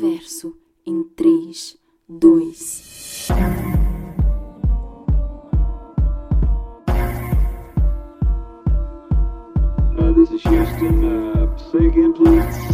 Verso em 3, 2. Uh, this is Houston. Uh, say again, please.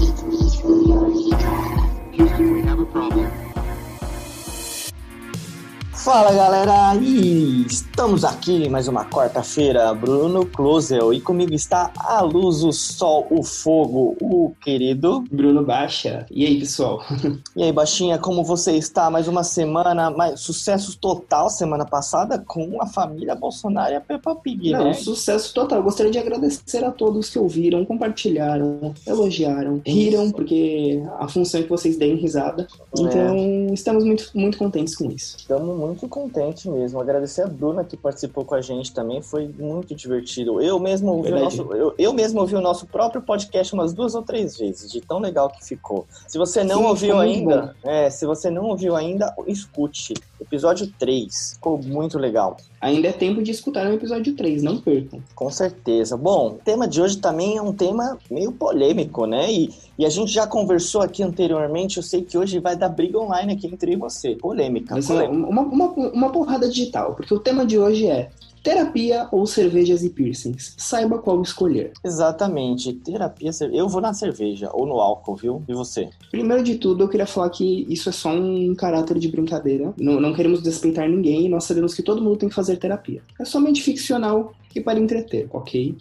Fala galera, e estamos aqui mais uma quarta-feira, Bruno Closel, e comigo está a luz, o sol, o fogo, o querido. Bruno Baixa. E aí, pessoal? E aí, Baixinha, como você está? Mais uma semana, mais sucesso total semana passada com a família Bolsonaro e a Peppa Pig, Não, né? sucesso total. Gostaria de agradecer a todos que ouviram, compartilharam, elogiaram, riram, porque a função é que vocês deem risada. É. Então, estamos muito, muito contentes com isso. Estamos muito contentes mesmo. Agradecer a Bruna que participou com a gente também, foi muito divertido. Eu mesmo ouvi, o nosso, eu, eu mesmo ouvi o nosso próprio podcast umas duas ou três vezes, de tão legal que ficou. Se você não Sim, ouviu muito ainda, é, se você não ouviu ainda, escute. Episódio 3, ficou muito legal. Ainda é tempo de escutar o episódio 3, não percam. Com certeza. Bom, o tema de hoje também é um tema meio polêmico, né? E, e a gente já conversou aqui anteriormente. Eu sei que hoje vai dar briga online aqui entre você. Polêmica. Ser polêmica. uma, uma, uma porrada digital, porque o tema de hoje é terapia ou cervejas e piercings. Saiba qual escolher. Exatamente. Terapia. Eu vou na cerveja ou no álcool, viu? E você? Primeiro de tudo, eu queria falar que isso é só um caráter de brincadeira. Não, não queremos desrespeitar ninguém. Nós sabemos que todo mundo tem que fazer terapia. É somente ficcional e para entreter, ok?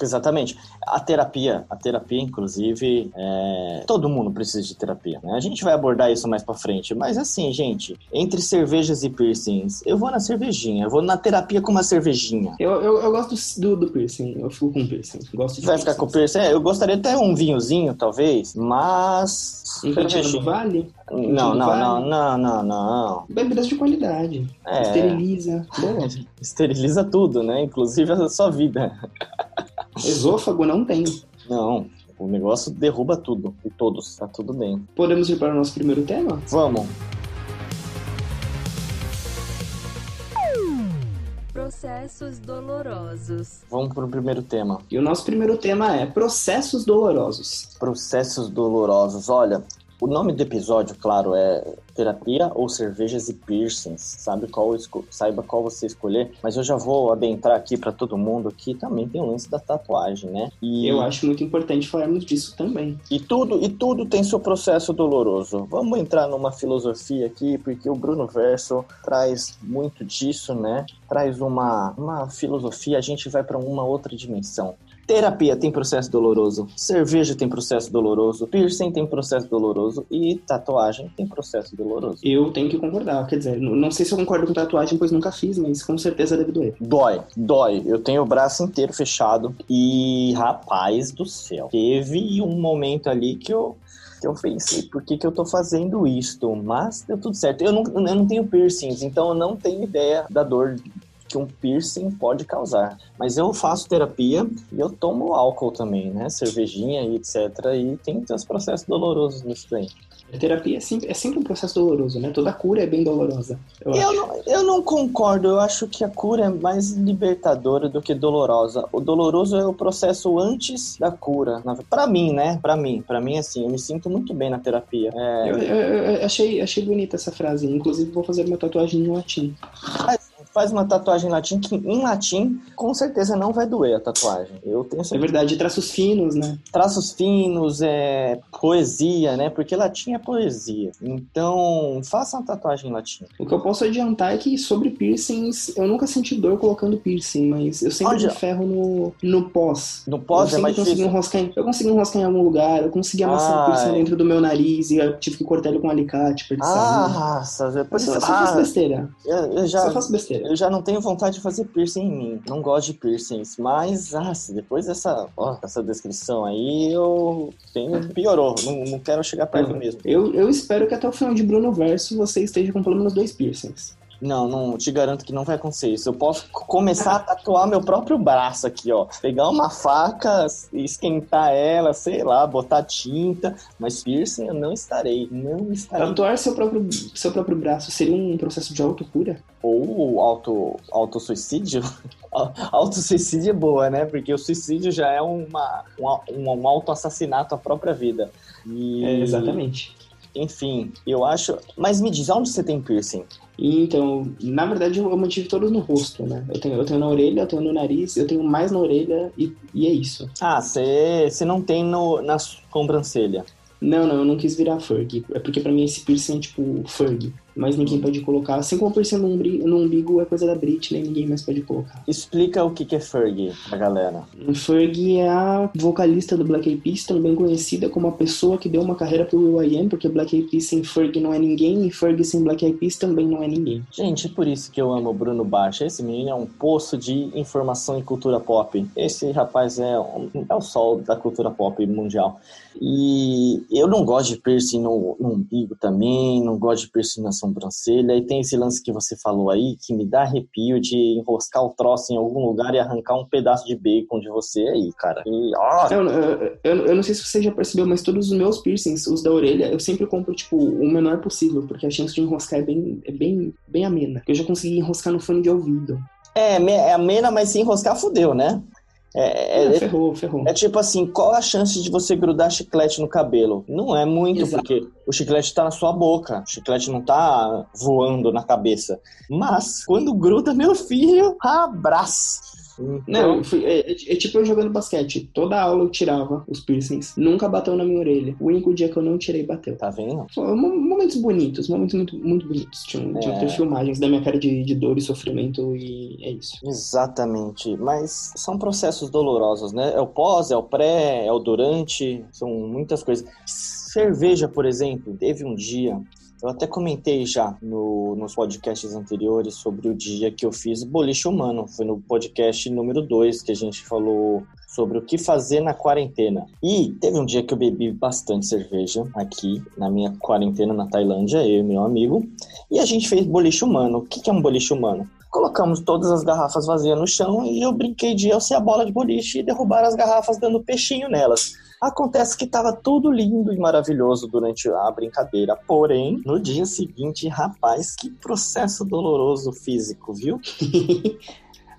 Exatamente. A terapia, a terapia, inclusive, é... todo mundo precisa de terapia, né? A gente vai abordar isso mais pra frente, mas assim, gente, entre cervejas e piercings, eu vou na cervejinha, eu vou na terapia com uma cervejinha. Eu, eu, eu gosto do, do piercing. Eu fico com piercing. Gosto de Vai ficar com piercing? É, eu gostaria até um vinhozinho, talvez, mas. Um do vale. Não, não, Vale. não, não, não, não. Bebidas de qualidade. É. Esteriliza. Esteriliza tudo, né? Inclusive a sua vida. Esôfago não tem. Não, o negócio derruba tudo e todos, tá tudo bem. Podemos ir para o nosso primeiro tema? Vamos. Processos dolorosos. Vamos pro primeiro tema. E o nosso primeiro tema é processos dolorosos. Processos dolorosos. Olha, o nome do episódio, claro, é terapia ou cervejas e piercings. Sabe qual saiba qual você escolher. Mas eu já vou adentrar aqui pra todo mundo que também tem o lance da tatuagem, né? E Eu acho muito importante falarmos disso também. E tudo, e tudo tem seu processo doloroso. Vamos entrar numa filosofia aqui, porque o Bruno Verso traz muito disso, né? Traz uma, uma filosofia, a gente vai para uma outra dimensão. Terapia tem processo doloroso, cerveja tem processo doloroso, piercing tem processo doloroso e tatuagem tem processo doloroso. Eu tenho que concordar. Quer dizer, não sei se eu concordo com tatuagem, pois nunca fiz, mas com certeza deve doer. Dói, dói. Eu tenho o braço inteiro fechado e, rapaz do céu, teve um momento ali que eu, que eu pensei, por que, que eu tô fazendo isto? Mas deu tudo certo. Eu não, eu não tenho piercings, então eu não tenho ideia da dor que um piercing pode causar. Mas eu faço terapia e eu tomo álcool também, né? Cervejinha e etc. E tem seus processos dolorosos nisso daí. A terapia é sempre, é sempre um processo doloroso, né? Toda cura é bem dolorosa. Eu, Eu não, eu não concordo, eu acho que a cura é mais libertadora do que dolorosa. O doloroso é o processo antes da cura. Pra mim, né? Pra mim, pra mim, assim, eu me sinto muito bem na terapia. É, Eu, eu- achei, achei bonita essa frase. Inclusive, vou fazer uma tatuagem em latim. Faz uma tatuagem em latim, que em latim, com certeza não vai doer a tatuagem. Eu tenho É certeza. verdade, traços finos, né? Traços finos, é poesia, né? Porque latim é poesia. Então, faça uma tatuagem em latim. O que eu posso adiantar é que sobre piercings, eu nunca senti dor colocando piercing, mas eu sempre me ferro no, no pós. No pós eu é mais sempre consegui difícil. enroscar em, Eu consegui enroscar em algum lugar, eu consegui amassar o Ai. piercing dentro do meu nariz e eu tive que cortar ele com um alicate pra ele sair. Ah, raça, Eu depois só, só faço ah, besteira. eu, eu já, Só faço besteira. Eu já não tenho vontade de fazer piercing em mim. Não gosto de piercings. Mas, ah, se depois dessa, ó, dessa descrição aí, eu tenho. Piorou. Não, não quero chegar perto Uhum. mesmo. Eu, eu espero que até o final de Bruno Verso você esteja com pelo menos dois piercings. Não, não, te garanto que não vai acontecer isso. Eu posso começar a tatuar meu próprio braço aqui, ó. Pegar uma faca, esquentar ela, sei lá, botar tinta. Mas piercing eu não estarei. Não estarei. Tatuar seu próprio, seu próprio braço seria um processo de autocura? Ou auto, auto-suicídio. Auto-suicídio é boa, né? Porque o suicídio já é uma, um, um, um auto-assassinato à própria vida. E... É, exatamente. Enfim, eu acho. Mas me diz, onde você tem piercing? E, então, na verdade, eu mantive todos no rosto, né? Eu tenho, eu tenho na orelha, eu tenho no nariz, eu tenho mais na orelha e, e é isso. Ah, você você não tem no, na sobrancelha. Não, não, eu não quis virar Ferg. É porque pra mim esse piercing é tipo Ferg. Mas ninguém pode colocar. Assim como piercing no, umbri- no umbigo é coisa da Britney, ninguém mais pode colocar. Explica o que que é Fergie pra galera. Ferg é a vocalista do Black Eyed Peas, também conhecida como a pessoa que deu uma carreira pro Will.i.am, porque Black Eyed Peas sem Ferg não é ninguém, e Ferg sem Black Eyed Peas também não é ninguém. Gente, é por isso que eu amo o Bruno Baixa. Esse menino é um poço de informação e cultura pop. Esse rapaz é, um- é o sol da cultura pop mundial. E eu não gosto de piercing no, no umbigo também, não gosto de piercing na sobrancelha. E tem esse lance que você falou aí, que me dá arrepio de enroscar o troço em algum lugar e arrancar um pedaço de bacon de você aí, cara. E, ó, Eu, eu, eu- eu não sei se você já percebeu, mas todos os meus piercings, os da orelha, eu sempre compro, tipo, o menor possível, porque a chance de enroscar é bem, é bem, bem amena. Eu já consegui enroscar no fone de ouvido. é, é amena, mas se enroscar, fudeu, né? É, É, é- ferrou, ferrou. É tipo assim, qual a chance de você grudar chiclete no cabelo? Não é muito, Exato. porque o chiclete tá na sua boca, o chiclete não tá voando na cabeça. Mas, quando gruda, meu filho, abraço! Então, Não, eu fui- é, é- é tipo eu jogando basquete. Toda aula eu tirava os piercings. Nunca bateu na minha orelha. O único dia que eu não tirei, bateu. tá vendo? Foi mo- Momentos bonitos, momentos muito, muito bonitos. Tinham É. que ter filmagens da minha cara de, de dor e sofrimento e é isso. Exatamente, mas são processos dolorosos, né? É o pós, é o pré, é o durante, são muitas coisas. Cerveja, por exemplo, teve um dia, eu até comentei já no- nos podcasts anteriores sobre o dia que eu fiz boliche humano. Foi no podcast número 2 que a gente falou sobre o que fazer na quarentena. E teve um dia que eu bebi bastante cerveja aqui na minha quarentena na Tailândia, eu e meu amigo, e a gente fez boliche humano. O que é um boliche humano? Colocamos todas as garrafas vazias no chão e eu brinquei de eu ser a bola de boliche e derrubar as garrafas dando peixinho nelas. Acontece que estava tudo lindo e maravilhoso durante a brincadeira, porém, no dia seguinte, rapaz, que processo doloroso físico, viu?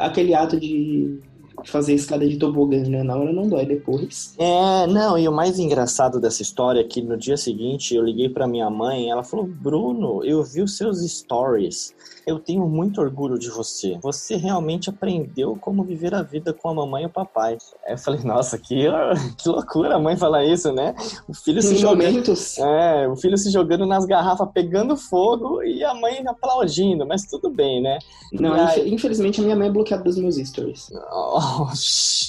Aquele ato de fazer escada de tobogã, né? Na hora não dói depois. É, não, e o mais engraçado dessa história é que no dia seguinte eu liguei pra minha mãe ela falou: Bruno, eu vi os seus stories. Eu tenho muito orgulho de você. Você realmente aprendeu como viver a vida com a mamãe e o papai. Aí eu falei: Nossa, que, que loucura a mãe falar isso, né? O filho se jogando. É, o filho se jogando nas garrafas, pegando fogo e a mãe aplaudindo, mas tudo bem, né? Não, aí- infe- infelizmente a minha mãe é bloqueada dos meus stories. Oh,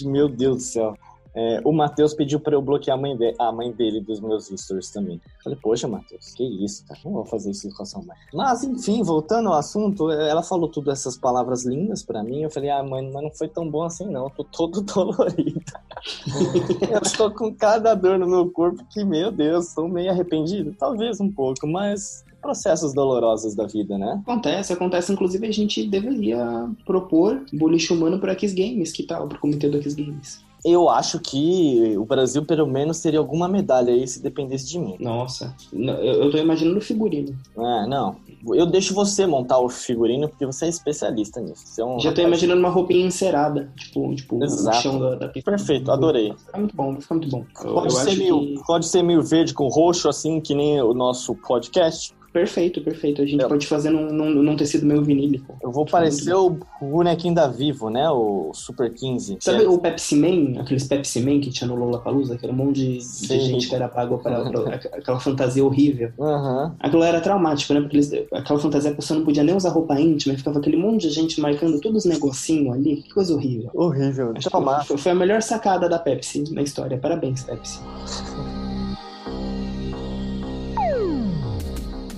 meu Deus do céu. É, o Matheus pediu pra eu bloquear a mãe, de- a mãe dele dos meus stories também. Falei, poxa, Matheus, que isso, cara? Não vou fazer isso com a sua mãe. Mas, enfim, voltando ao assunto, ela falou tudo essas palavras lindas pra mim. Eu falei, ah, mãe, mas não foi tão bom assim, não. Eu tô todo dolorido. eu tô com cada dor no meu corpo que, meu Deus, tô meio arrependido. Talvez um pouco, mas processos dolorosos da vida, né? Acontece, acontece. Inclusive, a gente deveria propor boliche humano pro X Games, que tal? Pro comitê do X Games. Eu acho que o Brasil, pelo menos, teria alguma medalha aí se dependesse de mim. Nossa, não, eu, tô imaginando o figurino. É, não. Eu deixo você montar o figurino porque você é especialista nisso. Você é um Já tô rapaz- imaginando uma roupinha encerada, tipo, tipo Exato. o chão da. Perfeito, adorei. Vai ficar muito bom, vai ficar muito bom. Pode eu ser, acho meio, que... pode ser meio verde com roxo, assim, que nem o nosso podcast. Perfeito, perfeito. A gente Eu- pode fazer num, num, num tecido meio vinílico. Eu vou parecer o bonequinho da Vivo, né? O Super 15. Sabe É- o Pepsi Man, aqueles Pepsi Man que tinha no Lollapalooza, que era um monte de, de gente que era pago para, para aquela fantasia horrível. Aham. Aquilo era traumático, né? Porque eles, aquela fantasia a pessoa não podia nem usar roupa íntima, e ficava aquele monte de gente marcando todos os negocinhos ali. Que coisa horrível. Horrível. Acho que foi, foi a melhor sacada da Pepsi na história. Parabéns, Pepsi.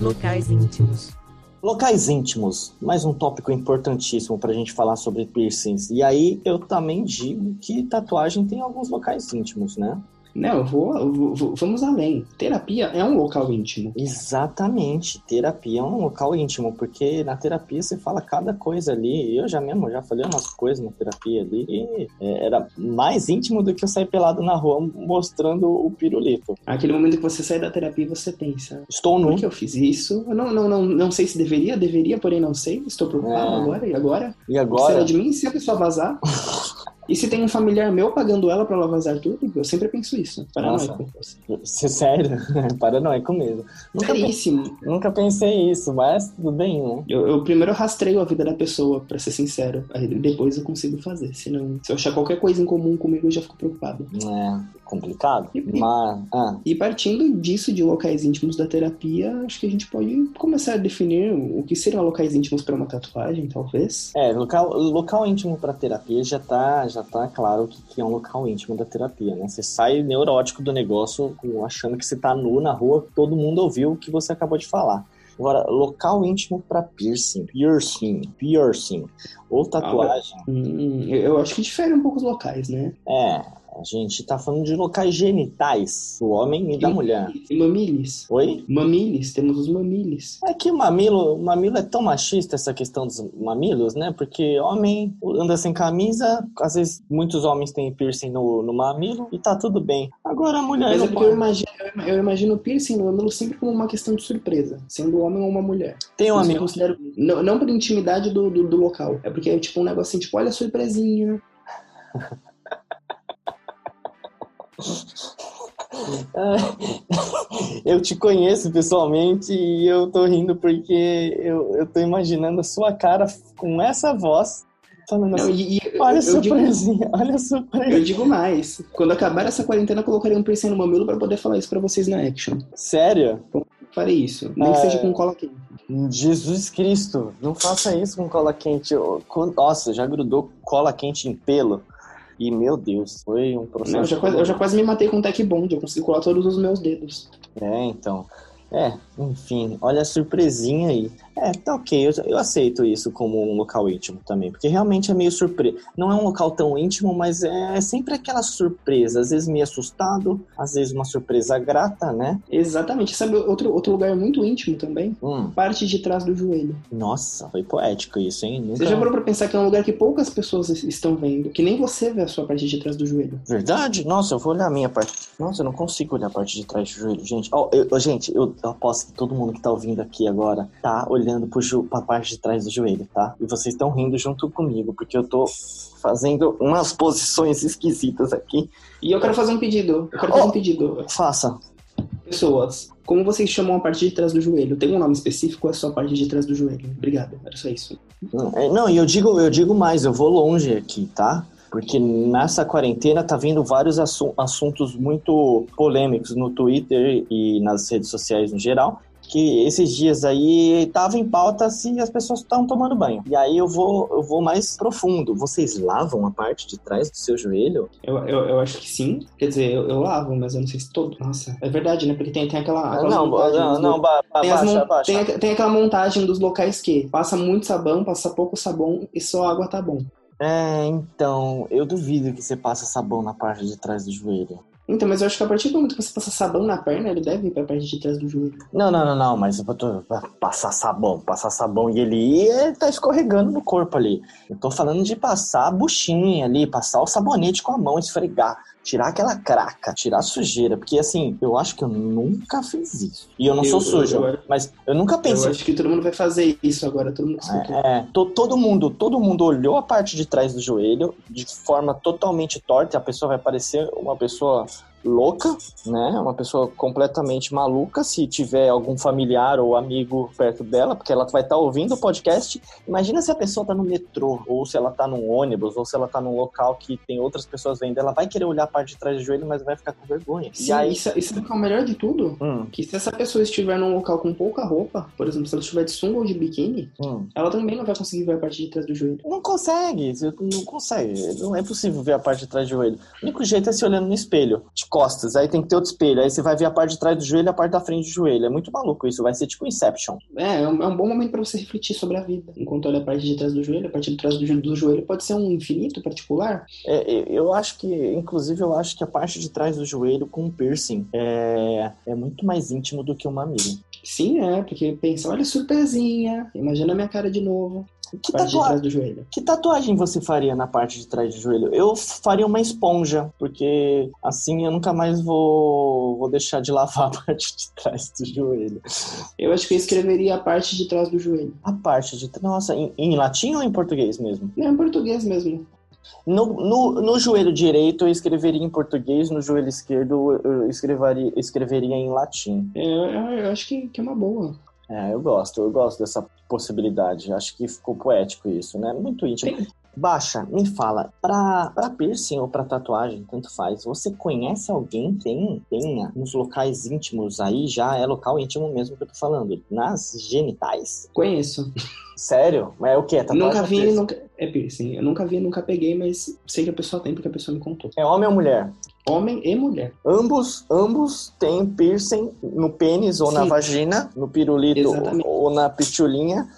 Locais íntimos. Locais íntimos, mais um tópico importantíssimo pra gente falar sobre piercings. E aí eu também digo que tatuagem tem alguns locais íntimos, né? Não, eu vou, eu vou- vamos além. Terapia é um local íntimo. Exatamente, terapia é um local íntimo, porque na terapia você fala cada coisa ali. Eu já mesmo já falei umas coisas na terapia ali e é, era mais íntimo do que eu sair pelado na rua mostrando o pirulito. Aquele momento que você sai da terapia você pensa, Estou nu. por que eu fiz isso? Eu não, não, não, não sei se deveria, deveria, porém não sei. Estou preocupado É. agora e agora. E Será agora? de mim se a pessoa vazar? E se tem um familiar meu pagando ela pra ela vazar tudo? Eu sempre penso isso. Paranoico. Você- Sério? Paranoico mesmo. Nunca, pe- Seríssimo. nunca pensei isso, mas tudo bem, né? Eu, eu primeiro rastreio a vida da pessoa, pra ser sincero. Aí depois eu consigo fazer. Senão, se eu achar qualquer coisa em comum comigo, eu já fico preocupado. É complicado. E- e- Mas. Ah, E partindo disso, de locais íntimos da terapia, acho que a gente pode começar a definir o que seriam locais íntimos para uma tatuagem, talvez. É, local, local íntimo para terapia já tá, já tá claro que, que é um local íntimo da terapia, né? Você sai neurótico do negócio achando que você tá nu na rua, todo mundo ouviu o que você acabou de falar. Agora, local íntimo para piercing, piercing, piercing ou tatuagem. Hum, eu eu acho que difere um pouco os locais, né? É, a gente tá falando de locais genitais do homem e da mulher. E mamilis. Oi? Mamilis, temos os mamilis. É que o mamilo, mamilo é tão machista essa questão dos mamilos, né? Porque homem anda sem camisa, às vezes muitos homens têm piercing no, no mamilo e tá tudo bem. Agora a mulher Mas é porque eu imagino, eu imagino o piercing no mamilo sempre como uma questão de surpresa, sendo homem ou uma mulher. Tem um Isso amigo. considero- não, não por intimidade do, do, do local. É porque é tipo um negocinho, tipo, olha a surpresinha. Eu te conheço pessoalmente e eu tô rindo porque eu, eu tô imaginando a sua cara com essa voz falando Não, assim. e, Olha a eu, digo, surpresinha, olha a surpresa. eu digo mais. Quando acabar essa quarentena, eu colocarei um piercing no mamilo pra poder falar isso pra vocês na action. Sério? Farei isso. Nem que Ah, seja é. com cola quente. Jesus Cristo, não faça isso com cola quente. Nossa, já grudou cola quente em pelo. E meu Deus, foi um processo. Não, eu, já quase, eu já quase me matei com Tech Bond. Eu consegui colar todos os meus dedos. É, então. É, enfim, olha a surpresinha aí. É, tá ok, eu, eu aceito isso como um local íntimo também, porque realmente é meio surpresa. Não é um local tão íntimo, mas é sempre aquela surpresa. Às vezes meio assustado, às vezes uma surpresa grata, né? Exatamente. Sabe outro, outro lugar muito íntimo também? Hum, Parte de trás do joelho. nossa, foi poético isso, hein? Nunca... Você já parou pra pensar que é um lugar que poucas pessoas es- estão vendo? Que nem você vê a sua parte de trás do joelho. Verdade? Nossa, eu vou olhar a minha parte. Nossa, eu não consigo olhar a parte de trás do joelho, gente. Ó, eu- gente, eu, eu aposto que todo mundo que tá ouvindo aqui agora tá olhando pro jo- pra parte de trás do joelho, tá? E vocês estão rindo junto comigo, porque eu tô fazendo umas posições esquisitas aqui. E eu quero fazer um pedido. Eu quero fazer Oh. um pedido. Faça. Pessoas, como vocês chamam a parte de trás do joelho? Tem um nome específico ou é só a parte de trás do joelho? Obrigado. Era só isso. Não, é, Não, e eu digo, eu digo mais, eu vou longe aqui, tá? Porque nessa quarentena tá vindo vários assu- assuntos muito polêmicos no Twitter e nas redes sociais no geral. Que esses dias aí tava em pauta se as pessoas estão tomando banho. E aí eu vou, eu vou mais profundo. Vocês lavam a parte de trás do seu joelho? Eu, eu, eu acho que sim. Quer dizer, eu, eu lavo, mas eu não sei se todo. Nossa, é verdade, né? Porque tem, tem aquela. aquela não, montagem não, não, ba- ba- Tem, baixa, mon- baixa. tem, tem aquela montagem dos locais que passa muito sabão, passa pouco sabão e só água tá bom. É, então, eu duvido que você passe sabão na parte de trás do joelho. Então, mas eu acho que a partir do momento que você passa sabão na perna, ele deve ir pra parte de trás do joelho. Não, não, não, não, mas eu tô passar sabão, passar sabão e ele ele tá escorregando no corpo ali. Eu tô falando de passar a buchinha ali, passar o sabonete com a mão, esfregar, tirar aquela craca, tirar a sujeira, porque assim, eu acho que eu nunca fiz isso. E eu não Eu- sou sujo, eu- eu- mas eu nunca Eu pensei. acho que todo mundo vai fazer isso agora, todo mundo que escutou. É, to- todo mundo, todo mundo olhou a parte de trás do joelho de forma totalmente torta, e a pessoa vai parecer uma pessoa louca, né? Uma pessoa completamente maluca, se tiver algum familiar ou amigo perto dela, porque ela vai estar ouvindo o podcast. Imagina se a pessoa tá no metrô, ou se ela tá num ônibus, ou se ela tá num local que tem outras pessoas vendo, ela vai querer olhar a parte de trás do joelho, mas vai ficar com vergonha. Sim, e aí, isso, isso é o melhor de tudo. hum, Que se essa pessoa estiver num local com pouca roupa, por exemplo, se ela estiver de sunga ou de biquíni, hum. ela também não vai conseguir ver a parte de trás do joelho. Não consegue, não consegue. Não é possível ver a parte de trás do joelho. O único jeito é se olhando no espelho, de costas. Aí tem que ter outro espelho. Aí você vai ver a parte de trás do joelho e a parte da frente do joelho. É muito maluco isso. Vai ser tipo Inception. É, é um, é um bom momento pra você refletir sobre a vida. Enquanto olha a parte de trás do joelho, a parte de trás do joelho, do joelho pode ser um infinito particular. É, eu- acho que, inclusive, eu acho que a parte de trás do joelho com piercing é, é muito mais íntimo do que o mamilo. Sim, é, porque pensa, olha a surpresinha, imagina a minha cara de novo, Que trás joelho. que tatuagem você faria na parte de trás do joelho? Eu faria uma esponja, porque assim eu nunca mais vou, vou deixar de lavar a parte de trás do joelho. Eu acho que eu escreveria a parte de trás do joelho. A parte de. Nossa, em, em latim ou em português mesmo? Não, em português mesmo. No, no, no joelho direito eu escreveria em português, no joelho esquerdo eu escreveria, escreveria em latim. É, eu, eu acho que, que é uma boa. É, eu gosto, eu gosto dessa possibilidade. Acho que ficou poético isso, né? Muito íntimo. Tem- Baixa, me fala, pra, pra piercing ou pra tatuagem, tanto faz, você conhece alguém que tem, tenha nos locais íntimos aí, já é local íntimo mesmo que eu tô falando, nas genitais? Conheço. Sério? Mas é o que? Tatuagem nunca vi, piercing? nunca. É piercing. Eu nunca vi, nunca peguei, mas sei que a pessoa tem porque a pessoa me contou. É homem ou mulher? Homem e mulher. Ambos, ambos têm piercing no pênis ou na Sim. vagina, no pirulito Exatamente. ou na pitulinha,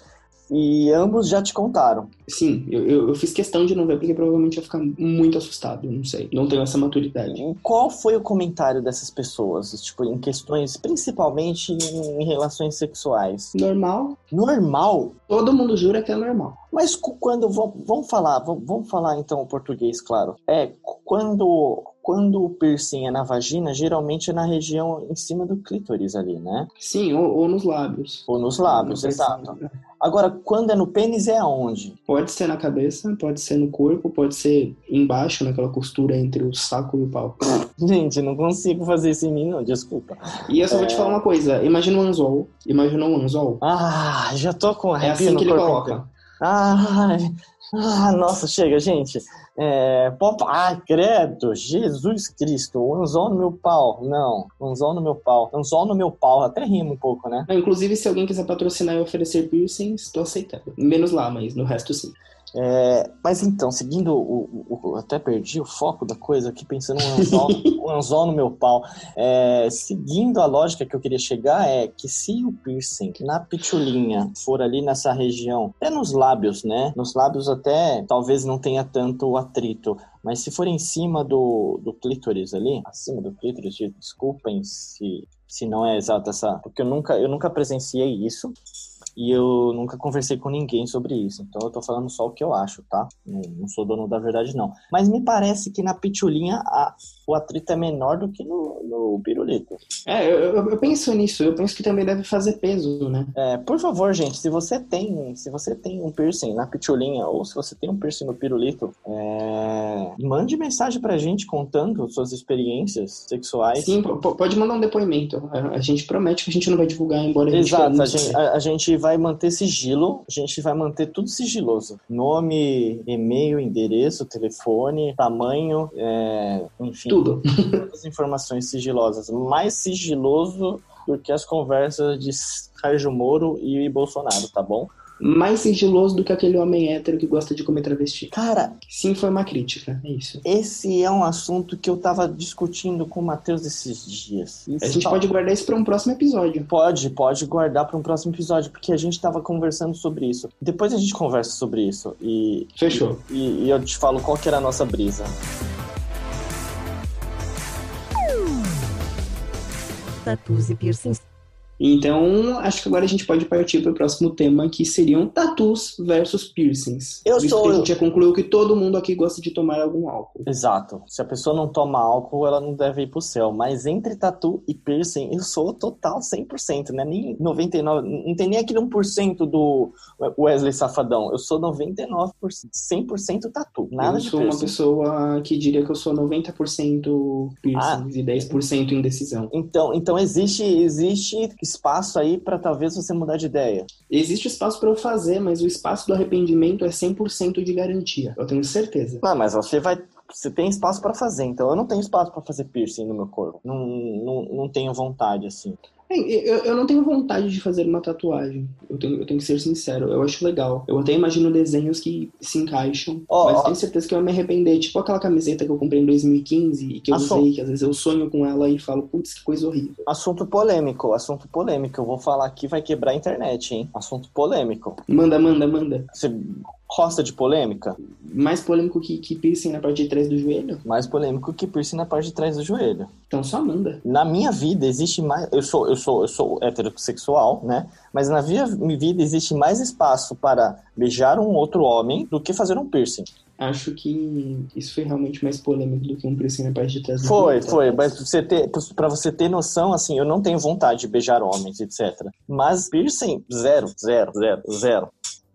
e ambos já te contaram. Sim, eu, eu, eu fiz questão de não ver porque provavelmente ia ficar muito assustado. Não sei. Não tenho essa maturidade. Qual foi o comentário dessas pessoas, tipo, em questões, principalmente em, em relações sexuais? Normal. Normal? Todo mundo jura que é normal. Mas quando vamos, falar, vamos, falar então o português, claro. É quando quando o piercing é na vagina, geralmente é na região em cima do clítoris ali, né? Sim, ou, ou nos lábios. Ou nos lábios, sei exato. Agora, quando é no pênis, é aonde? Pode ser na cabeça, pode ser no corpo, pode ser embaixo, naquela costura entre o saco e o pau. Gente, não consigo fazer isso em mim, não, desculpa. E eu só vou te falar uma coisa. Imagina um anzol. Imagina um anzol. Ah, já tô com É arrepio assim no que ele coloca. inteiro. Ai, ah, nossa, chega, gente. É, pop, ah, credo, Jesus Cristo, anzol no meu pau. Não, anzol no meu pau. Anzol no meu pau, até rima um pouco, né? Ah, Inclusive, se alguém quiser patrocinar e oferecer piercings, estou aceitando. Menos lá, mas no resto sim. É, mas então, seguindo o, o- o- Até perdi o foco da coisa aqui, pensando um anzol, um anzol no meu pau. É, seguindo a lógica que eu queria chegar, é que se o piercing na pitulinha for ali nessa região, até nos lábios, né? Nos lábios até talvez não tenha tanto atrito. Mas se for em cima do, do clítoris ali, acima do clítoris, desculpem se, se não é exato essa. Porque eu nunca, eu nunca presenciei isso. E eu nunca conversei com ninguém sobre isso. Então eu tô falando só o que eu acho, tá? Não, não sou dono da verdade, não. Mas me parece que na pitulinha a- o atrito é menor do que no, no pirulito. É, eu, eu- penso nisso. Eu penso que também deve fazer peso, né? É, por favor, gente, se você tem, se você tem um piercing na pitulinha ou se você tem um piercing no pirulito, é, mande mensagem pra gente contando suas experiências sexuais. Sim, po- pode mandar um depoimento. A, gente promete que a gente não vai divulgar, embora a gente Exato, a gente, a, a gente vai manter sigilo, a gente vai manter tudo sigiloso. Nome, e-mail, endereço, telefone, tamanho, é, enfim, Tudo. todas as informações sigilosas. Mais sigiloso do que as conversas de Sérgio Moro e Bolsonaro, tá bom? Mais sigiloso do que aquele homem hétero que gosta de comer travesti. Cara, Sim, foi uma crítica. É isso. esse é um assunto que eu tava discutindo com o Matheus esses dias. A gente pode guardar isso para um próximo episódio. Pode, pode guardar para um próximo episódio, porque a gente tava conversando sobre isso. Depois a gente conversa sobre isso e, Fechou. e, e eu te falo qual que era a nossa brisa. Tatus e piercings. Então, acho que agora a gente pode partir para o próximo tema, que seriam tatus versus piercings. Eu Visto sou- que a gente já concluiu que todo mundo aqui gosta de tomar algum álcool. Exato. Se a pessoa não toma álcool, ela não deve ir pro céu. Mas entre tatu e piercing, eu sou total 100%, né? Nem 99%, não tem nem aquele 1% do Wesley Safadão. Eu sou 99%, 100% tatu. Nada eu de sou uma piercing. pessoa que diria que eu sou 90% piercings e 10% indecisão. Então, então existe, existe espaço aí pra talvez você mudar de ideia. Existe espaço para eu fazer, mas o espaço do arrependimento é 100% de garantia. Eu tenho certeza. Não, mas você vai. Você tem espaço pra fazer, então eu não tenho espaço pra fazer piercing no meu corpo. Não, não, não tenho vontade, assim. Eu, eu não tenho vontade de fazer uma tatuagem. Eu tenho, eu tenho que ser sincero. Eu acho legal. Eu até imagino desenhos que se encaixam. Ó, mas eu tenho certeza que eu ia me arrepender. Tipo aquela camiseta que eu comprei em 2015 e que eu só. usei, que às vezes eu sonho com ela e falo, putz, que coisa horrível. Assunto polêmico, assunto polêmico. Eu vou falar aqui, vai quebrar a internet, hein? Assunto polêmico. Manda, manda, manda. Você gosta de polêmica? Mais polêmico que, que piercing na parte de trás do joelho? Mais polêmico que piercing na parte de trás do joelho. Então só manda. Na minha vida existe mais. Eu sou, eu sou, eu sou heterossexual, né? Mas na minha vida existe mais espaço para beijar um outro homem do que fazer um piercing. Acho que isso foi realmente mais polêmico do que um piercing na parte de trás do Foi, joelho. foi. Mas pra você ter, para você ter noção, assim, eu não tenho vontade de beijar homens, etc. Mas piercing, zero, zero, zero, zero.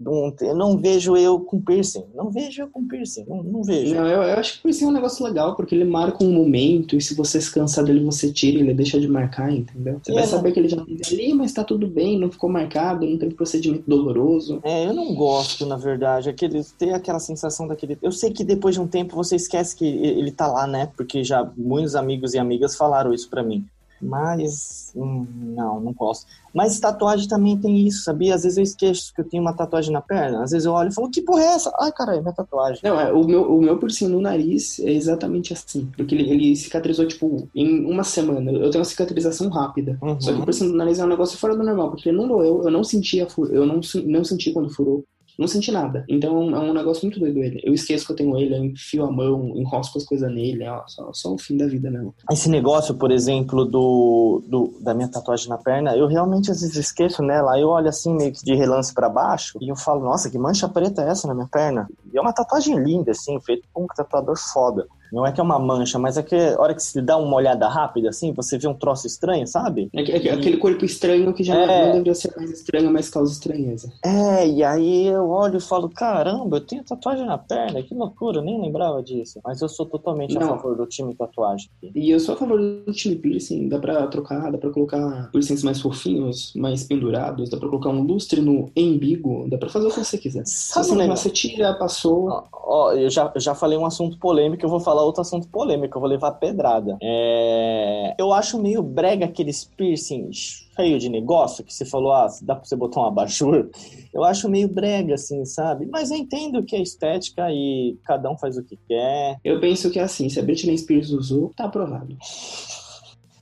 Não- Eu não vejo eu com piercing. Não vejo eu com piercing. Não, não vejo. Não, eu, eu acho que o piercing é um negócio legal, porque ele marca um momento, e se você se cansar dele, você tira, ele deixa de marcar, entendeu? Você É, vai saber que ele já teve ali, mas tá tudo bem, não ficou marcado, não teve procedimento doloroso. É, eu não gosto, na verdade. Aquele, ter aquela sensação daquele. Eu sei que depois de um tempo você esquece que ele tá lá, né? Porque já muitos amigos e amigas falaram isso pra mim. Mas. hum, não, não gosto. Mas tatuagem também tem isso, sabia? Às vezes eu esqueço que eu tenho uma tatuagem na perna. Às vezes eu olho e falo, que porra é essa? Ai, caralho, minha tatuagem. Não, é, o meu, o meu piercing no nariz é exatamente assim. Porque ele, ele cicatrizou, tipo, em uma semana. Eu tenho uma cicatrização rápida. Uhum. Só que o piercing do nariz é um negócio fora do normal, porque ele não doeu, eu não sentia furo, eu não, não senti quando furou. Não senti nada. Então é um negócio muito doido ele. Eu esqueço que eu tenho ele, eu enfio a mão, enrosco as coisas nele, ó, só, só o fim da vida mesmo. Esse negócio, por exemplo, do, do- da minha tatuagem na perna, eu realmente às vezes esqueço nela. Eu olho assim, meio que de relance pra baixo, e eu falo, nossa, que mancha preta é essa na minha perna? E é uma tatuagem linda, assim, feita por um tatuador foda. Não é que é uma mancha, mas é que a hora que se dá uma olhada rápida, assim, você vê um troço estranho, sabe? É, é que- aquele corpo estranho que já É. não deveria ser mais estranho, mas causa estranheza. É, e aí eu olho e falo, caramba, eu tenho tatuagem na perna, que loucura, eu nem lembrava disso. Mas eu sou totalmente a Não. favor do time tatuagem. E eu sou a favor do time piercing, dá pra trocar, dá pra colocar piercings mais fofinhos, mais pendurados, dá pra colocar um lustre no embigo, dá pra fazer o que você quiser. Se Sabe você não negócio? você tira, passou. Ó, ó, eu já, eu já falei um assunto polêmico, eu vou falar outro assunto polêmico, eu vou levar pedrada. É, Eu acho meio brega aqueles piercings feio de negócio, que você falou, ah, dá pra você botar um abajur. Eu acho meio brega, assim, sabe? Mas eu entendo que é estética e cada um faz o que quer, Eu penso que é assim, se a Britney Spears usou, tá aprovado.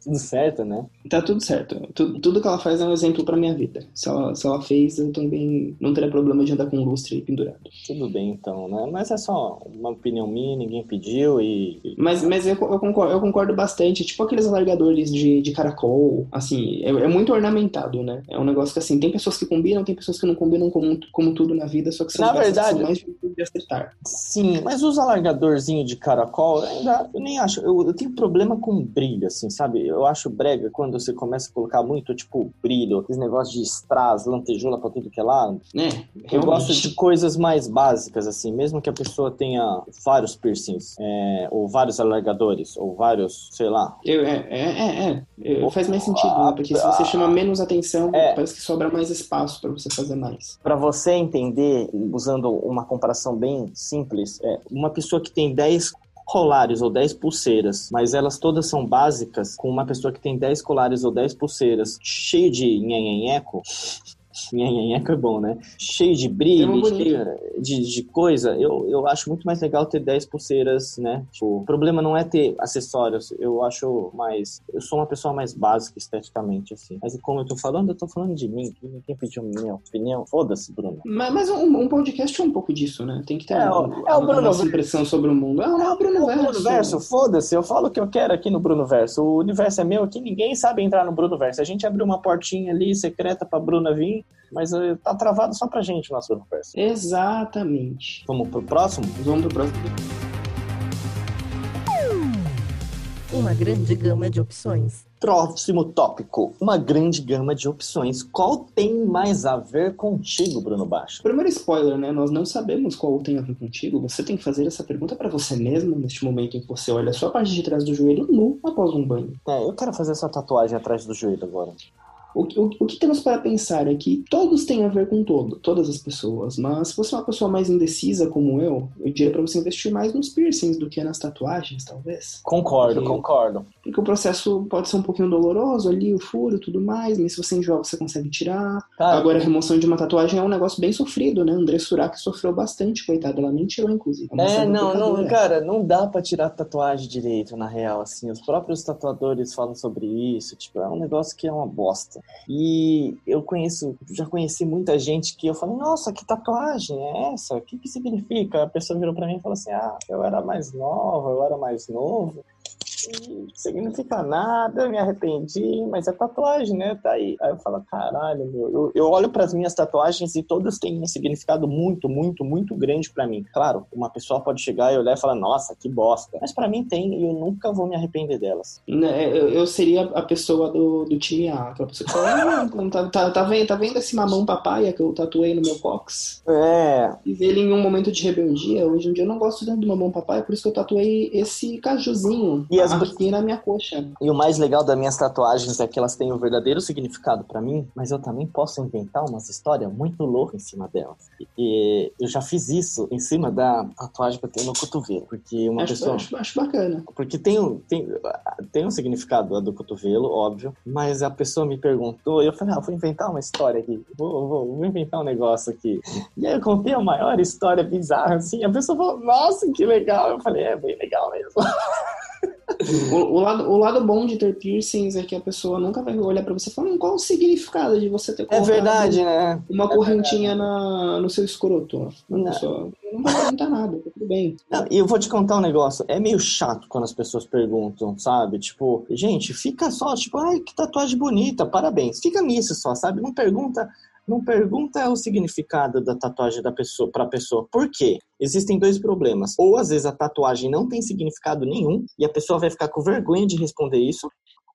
Tudo certo, né? Tá tudo certo. Tu- Tudo que ela faz é um exemplo pra minha vida. Se ela, se ela fez, eu também não teria problema de andar com lustre pendurado. Tudo bem, então, né? Mas é só uma opinião minha, ninguém pediu e... Mas, mas eu, eu concordo, eu concordo bastante. Tipo aqueles alargadores de, de caracol, assim, é, é muito ornamentado, né? É um negócio que, assim, tem pessoas que combinam, tem pessoas que não combinam como, como tudo na vida, só que são Na verdade- são mais difíceis de acertar. Sim, mas os alargadorzinhos de caracol, eu ainda, eu nem acho. Eu, eu tenho problema com brilho, assim, sabe? Eu acho brega quando você começa a colocar muito, tipo, brilho, esse negócio de strass, lantejoula pra tudo que é lado. É, Eu gosto de coisas mais básicas, assim, mesmo que a pessoa tenha vários piercings, é, ou vários alargadores, ou vários, sei lá. Eu- é, é, é, é. Faz mais sentido, Ah, né? Porque se você chama menos atenção, É. parece que sobra mais espaço pra você fazer mais. Pra você entender, usando uma comparação bem simples, é uma pessoa que tem 10 colares ou 10 pulseiras, mas elas todas são básicas, com uma pessoa que tem 10 colares ou 10 pulseiras, cheio de nhenhenheco, nhenhenheco é bom, né? Cheio de brilho, É cheio de, de coisa, eu, eu acho muito mais legal ter 10 pulseiras, né? Tipo, o problema não é ter acessórios, eu acho mais... Eu sou uma pessoa mais básica esteticamente, assim. Mas como eu tô falando, eu tô falando de mim, ninguém pediu minha opinião. Foda-se, Bruno. Mas, mas um, um podcast é um pouco disso, né? Tem que ter É, uma, o- é o Bruno nossa impressão sobre o mundo. É o Bruno O Verso. Bruno Verso, foda-se, eu falo o que eu quero aqui no Bruno Verso. O universo é meu aqui, ninguém sabe entrar no Bruno Verso. A gente abriu uma portinha ali secreta pra Bruna vir, mas eh, tá travado só pra gente o nosso Bruno Verso. Exatamente. Vamos pro próximo? Vamos pro próximo. Uma grande gama de opções. Próximo tópico. Uma grande gama de opções. Qual tem mais a ver contigo, Bruno Baixo? Primeiro spoiler, né? Nós não sabemos qual tem a ver contigo. Você tem que fazer essa pergunta pra você mesmo neste momento em que você olha só a parte de trás do joelho nu após um banho. É, eu quero fazer essa tatuagem atrás do joelho agora. O, que- o, o que temos para pensar é que todos têm a ver com todo, todas as pessoas, mas se você é uma pessoa mais indecisa como eu, eu diria para você investir mais nos piercings do que nas tatuagens, talvez. Concordo, Ok. concordo. Porque o processo pode ser um pouquinho doloroso ali, o furo e tudo mais, mas se você enjoar, você consegue tirar. Cara, Agora, a remoção de uma tatuagem é um negócio bem sofrido, né? André Surak sofreu bastante, coitada. Ela nem tirou, inclusive. É, cena não, não, cara, não dá pra tirar tatuagem direito, na real, assim, os próprios tatuadores falam sobre isso, tipo, é um negócio que é uma bosta. E eu conheço, já conheci muita gente que eu falo, nossa, que tatuagem é essa? O que que significa? A pessoa virou pra mim e falou assim, ah, eu era mais nova, eu era mais novo. Significa nada, me arrependi, mas é tatuagem, né? Tá aí. Aí eu falo, caralho, meu. Eu, eu olho para as minhas tatuagens e todas têm um significado muito, muito, muito grande para mim. Claro, uma pessoa pode chegar e olhar e falar, nossa, que bosta. Mas para mim tem e eu nunca vou me arrepender delas. Né, Eu, eu seria a pessoa do, do time A, aquela pessoa que fala, ah, tá, tá, tá, vendo, tá vendo esse mamão papaya que eu tatuei no meu cox? É, E ele em um momento de rebeldia. Hoje em dia eu não gosto tanto do mamão papaya, por isso que eu tatuei esse cajuzinho E as- aqui na minha coxa. E o mais legal das minhas tatuagens é que elas têm o verdadeiro significado pra mim, mas eu também posso inventar umas histórias muito loucas em cima delas. E eu já fiz isso em cima da tatuagem que eu tenho no cotovelo, porque uma Acho, pessoa acho, acho bacana. porque tem um, tem, tem um significado a do cotovelo, óbvio, mas a pessoa me perguntou e eu falei, ah, vou inventar uma história aqui, vou, vou, vou inventar um negócio aqui. E aí eu contei a maior história bizarra, assim, a pessoa falou, nossa, que legal. Eu falei, é bem legal mesmo. O, o lado, o lado bom de ter piercings é que a pessoa nunca vai olhar pra você falar, "Hum, qual o significado de você ter É verdade, né? uma correntinha na, no seu escroto? Não. pessoa não vai perguntar nada, tá tudo bem. Não, E eu vou te contar um negócio. É meio chato quando as pessoas perguntam, sabe? Tipo, gente, fica só, tipo, ai, que tatuagem bonita, parabéns. Fica nisso só, sabe? Não pergunta. Não pergunta o significado da tatuagem da pessoa para a pessoa. Por quê? Existem dois problemas. Ou às vezes a tatuagem não tem significado nenhum e a pessoa vai ficar com vergonha de responder isso.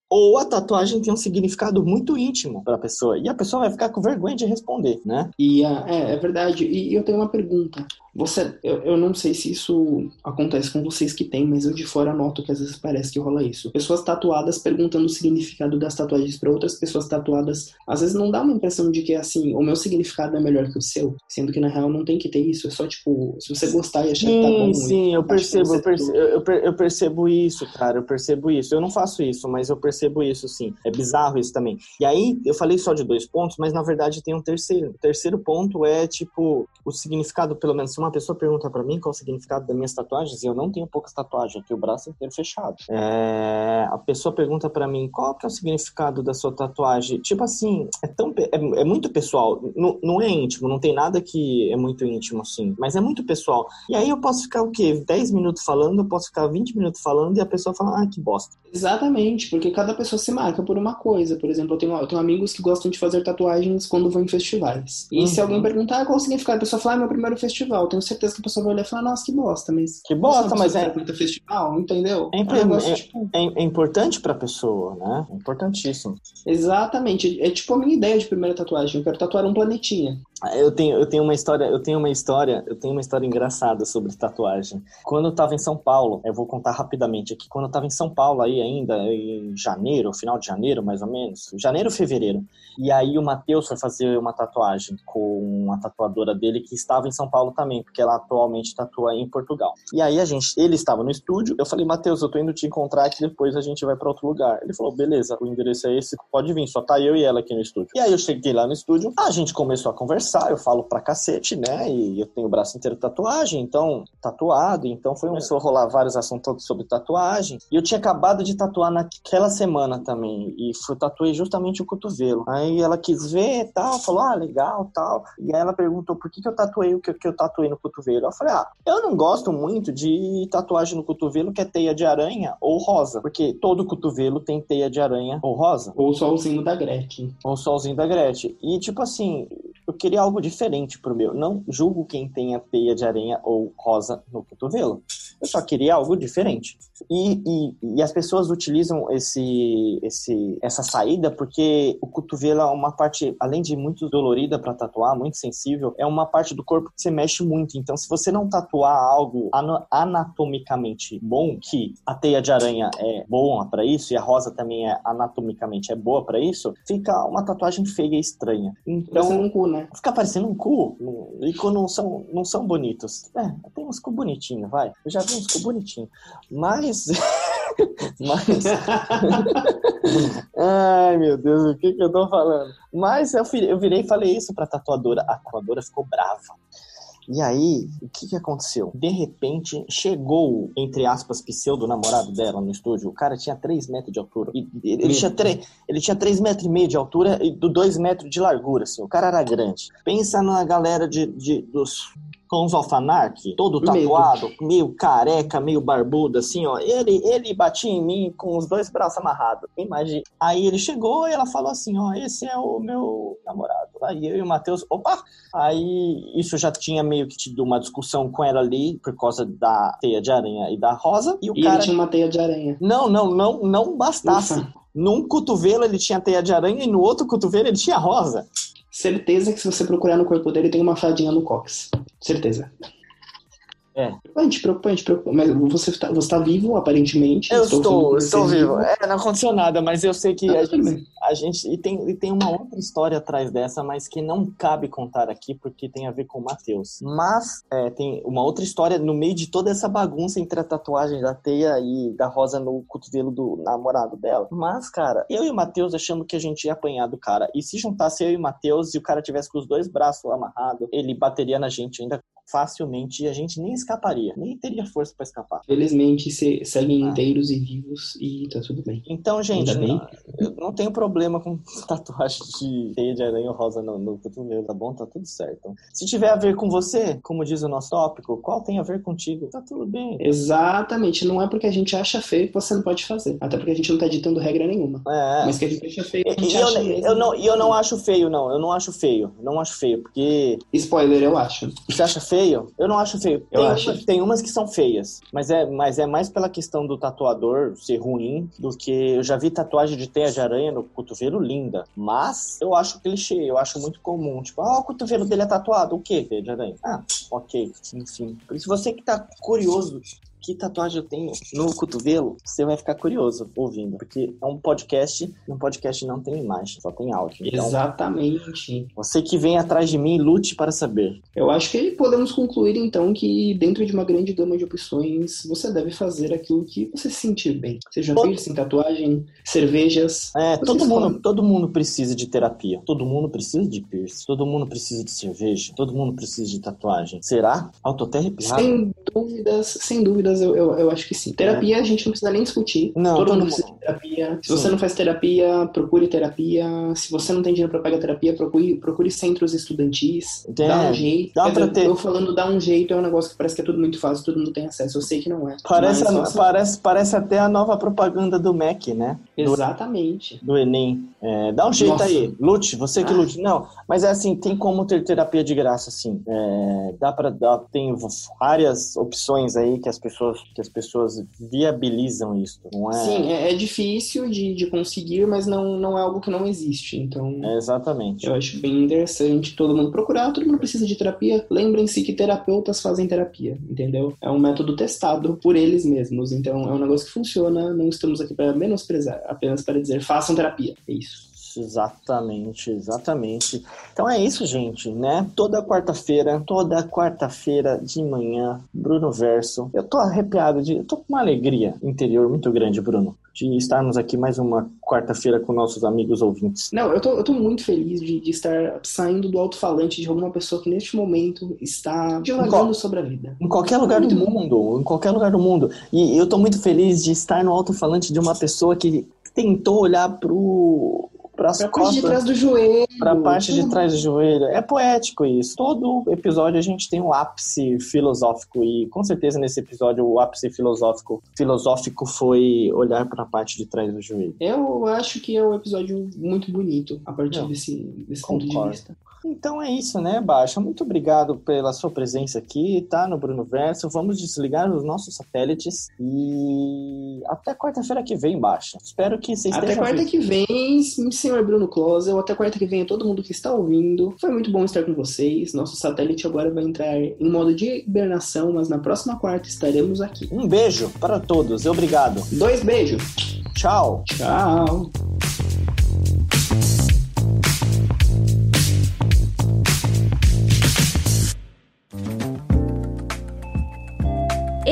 Ou a tatuagem tem um significado muito íntimo para a pessoa e a pessoa vai ficar com vergonha de responder, né? E ah, é, é verdade. E eu tenho uma pergunta. Você, eu, eu não sei se isso acontece com vocês que tem, mas eu de fora noto que às vezes parece que rola isso. Pessoas tatuadas perguntando o significado das tatuagens para outras pessoas tatuadas. Às vezes não dá uma impressão de que assim, o meu significado é melhor que o seu, sendo que na real não tem que ter isso. É só tipo, se você gostar e achar que tá bom. Sim, sim, eu percebo, eu percebo, eu, eu percebo isso, cara, eu percebo isso. Eu não faço isso, mas eu percebo isso, sim. É bizarro isso também. E aí, eu falei só de dois pontos, mas na verdade tem um terceiro. O terceiro ponto é, tipo, o significado, pelo menos, se uma pessoa pergunta pra mim qual o significado das minhas tatuagens, e eu não tenho poucas tatuagens, eu tenho o braço inteiro fechado. É, a pessoa pergunta pra mim qual que é o significado da sua tatuagem. Tipo assim, é tão é, é muito pessoal. Não, não é íntimo, não tem nada que é muito íntimo assim, mas é muito pessoal. E aí eu posso ficar o quê? 10 minutos falando, eu posso ficar 20 minutos falando e a pessoa fala, ah, que bosta. Exatamente, porque cada pessoa se marca por uma coisa. Por exemplo, eu tenho, eu tenho amigos que gostam de fazer tatuagens quando vão em festivais. E se Uhum. alguém perguntar ah, qual o significado, a pessoa fala, ah, meu primeiro festival. Tenho certeza que a pessoa vai olhar e falar, nossa, que bosta, mas. Que bosta, mas é, frequenta festival, entendeu? É um negócio, é- tipo, é, é importante pra pessoa, né? É importantíssimo. Exatamente. É tipo a minha ideia de primeira tatuagem. Eu quero tatuar um planetinha. Eu tenho, eu tenho uma história, eu tenho uma história, eu tenho uma história engraçada sobre tatuagem. Quando eu tava em São Paulo, eu vou contar rapidamente aqui. Quando eu tava em São Paulo aí ainda, em janeiro, final de janeiro, mais ou menos, janeiro, fevereiro. E aí o Matheus foi fazer uma tatuagem com uma tatuadora dele que estava em São Paulo também, porque ela atualmente tatua em Portugal. E aí a gente, ele estava no estúdio, eu falei, Matheus, eu tô indo te encontrar que depois a gente vai pra outro lugar. Ele falou, beleza, o endereço é esse, pode vir, só tá eu e ela aqui no estúdio. E aí eu cheguei lá no estúdio, a gente começou a conversar, eu falo pra cacete, né? E eu tenho o braço inteiro tatuagem, então, tatuado, então foi começou a rolar vários assuntos sobre tatuagem. E eu tinha acabado de tatuar naquela semana também, e fui tatuei justamente o cotovelo. Aí ela quis ver e tal, falou, ah, legal, tal. E aí ela perguntou por que, que eu tatuei o que, que eu tatuei no cotovelo. Eu falei, ah, eu não gosto muito de tatuagem no cotovelo que é teia de aranha ou rosa, porque todo cotovelo tem teia de aranha ou rosa. Ou só o símbolo da Gretchen. O solzinho da Gretchen. E, tipo assim, eu queria algo diferente pro meu. Não julgo quem tenha teia de aranha ou rosa no cotovelo. Eu só queria algo diferente. E, e, e as pessoas utilizam esse, esse, essa saída porque o cotovelo é uma parte, além de muito dolorida para tatuar, muito sensível, é uma parte do corpo que você mexe muito. Então, se você não tatuar algo ana- anatomicamente bom, que a teia de aranha é boa para isso e a rosa também é anatomicamente é boa para isso, fica uma tatuagem feia e estranha. Então, um cu, né? fica parecendo um cu. E cu não são, não são bonitos. É, tem uns cu bonitinhos, vai. Eu já vi uns cu bonitinhos. Mas. Mas. Ai, meu Deus, o que, que eu tô falando? Mas eu, virei e falei isso pra tatuadora. A tatuadora ficou brava. E aí, o que, que aconteceu? De repente, chegou, entre aspas, pseudo namorado dela no estúdio. O cara tinha 3 metros de altura. E ele, tinha 3, ele tinha 3 metros e meio de altura e do 2 metros de largura, assim. O cara era grande. Pensa na galera de, de- dos Sons of Anarchy, todo tatuado, meio careca, meio barbudo, assim, ó. Ele, ele batia em mim com os dois braços amarrados. Imagina. Aí ele chegou e ela falou assim, ó, esse é o meu namorado. Aí eu e o Matheus, opa! Aí isso já tinha meio que tido uma discussão com ela ali, por causa da teia de aranha e da rosa. E o E cara. ele tinha uma teia de aranha. Não, não, não, não bastasse. Ufa. Num cotovelo ele tinha teia de aranha e no outro cotovelo ele tinha rosa. Certeza que se você procurar no corpo dele tem uma fadinha no cox. Certeza. É. Preocupante, preocupante, preocupante. Mas você tá, você tá vivo, aparentemente. Eu estou, com estou você vivo. É, não aconteceu nada, mas eu sei que Ah, a gente, a gente e tem, e tem uma outra história atrás dessa, mas que não cabe contar aqui porque tem a ver com o Matheus. Mas é, tem uma outra história no meio de toda essa bagunça entre a tatuagem da teia e da rosa no cotovelo do namorado dela. Mas, cara, eu e o Matheus achamos que a gente ia apanhar do cara. E se juntasse eu e o Matheus e o cara tivesse com os dois braços amarrados, ele bateria na gente ainda facilmente e a gente nem escaparia, nem teria força pra escapar. Felizmente se, seguem Ah. inteiros e vivos e tá tudo bem. Então, gente, Ainda bem. não, eu não tenho problema com tatuagem de teia de aranha rosa no, no cotovelo, tá bom? Tá tudo certo. Se tiver a ver com você, como diz o nosso tópico, qual tem a ver contigo? Tá tudo bem. Exatamente. Não é porque a gente acha feio que você não pode fazer. Até porque a gente não tá ditando regra nenhuma. É. Mas que a gente acha feio, a gente e eu, acha mesmo. eu não, e eu não acho feio, não. Eu não acho feio. Não acho feio, porque Spoiler, eu acho. você acha feio? Eu não acho feio. Eu tem, acho. Umas, tem umas que são feias, mas é, mas é mais pela questão do tatuador ser ruim do que eu já vi tatuagem de teia de aranha no cotovelo linda. Mas eu acho clichê, eu acho muito comum. Tipo, ah, o cotovelo dele é tatuado. O que, teia de aranha? Ah, ok. Enfim. Por isso, você que tá curioso que tatuagem eu tenho no cotovelo, você vai ficar curioso ouvindo. Porque é um podcast, e um podcast não tem imagem, só tem áudio. Então, Exatamente. você que vem atrás de mim, lute para saber. Eu acho que podemos concluir então que dentro de uma grande gama de opções, você deve fazer aquilo que você se sentir bem. Seja Todo- piercing, tatuagem, cervejas. É, todo mundo, falam. todo mundo precisa de terapia. Todo mundo precisa de piercing. Todo mundo precisa de cerveja. Todo mundo precisa de tatuagem. Será? Arrepiado. Sem dúvidas, sem dúvidas, eu, eu, eu acho que sim. Terapia a gente não precisa nem discutir. É. Não, todo, todo mundo precisa de terapia. Se Sim. você não faz terapia, procure terapia. Se você não tem dinheiro pra pagar terapia, procure, procure centros estudantis. É, dá um jeito. dá pra eu, ter. eu falando dá um jeito é um negócio que parece que é tudo muito fácil, todo mundo tem acesso. Eu sei que não é. Parece, Mas, a- parece, parece até a nova propaganda do Mac, né? Exatamente. do Enem. É, dá um jeito Nossa. aí. Lute, você que Ah. lute. Não, mas é assim, tem como ter terapia de graça, assim. É, dá pra dar, tem várias opções aí que as pessoas, que as pessoas viabilizam isso, não é? Sim, é, é difícil de, de conseguir, mas não, não é algo que não existe. Então, É, exatamente. eu acho bem interessante todo mundo procurar. Todo mundo precisa de terapia. Lembrem-se que terapeutas fazem terapia, entendeu? É um método testado por eles mesmos. Então, é um negócio que funciona. Não estamos aqui para menosprezar, apenas para dizer façam terapia. É isso. Exatamente, exatamente. Então é isso, gente, né? Toda quarta-feira, toda quarta-feira de manhã, Bruno Verso. Eu tô arrepiado de. Eu tô com uma alegria interior muito grande, Bruno, de estarmos aqui mais uma quarta-feira com nossos amigos ouvintes. Não, eu tô, eu tô muito feliz de, de estar saindo do alto-falante de alguma pessoa que neste momento está divagando sobre a vida. Em qualquer lugar do mundo, em qualquer lugar do mundo. E eu tô muito feliz de estar no alto-falante de uma pessoa que tentou olhar pro. Pras Pra parte de costas. trás do joelho. Pra parte de tudo. trás do joelho. É poético isso. Todo episódio a gente tem um ápice filosófico e com certeza nesse episódio o ápice filosófico filosófico foi olhar pra parte de trás do joelho. Eu acho que é um episódio muito bonito a partir Não, desse, desse ponto de vista. Então é isso, né, Baixa? Muito obrigado pela sua presença aqui, tá? No Bruno Verso. Vamos desligar os nossos satélites e até quarta-feira que vem, Baixa. Espero que vocês Até quarta que vem, senhor Bruno Closel. Até quarta que vem a todo mundo que está ouvindo. Foi muito bom estar com vocês. Nosso satélite agora vai entrar em modo de hibernação, mas na próxima quarta estaremos aqui. Um beijo para todos e obrigado. Dois beijos. Tchau. Tchau.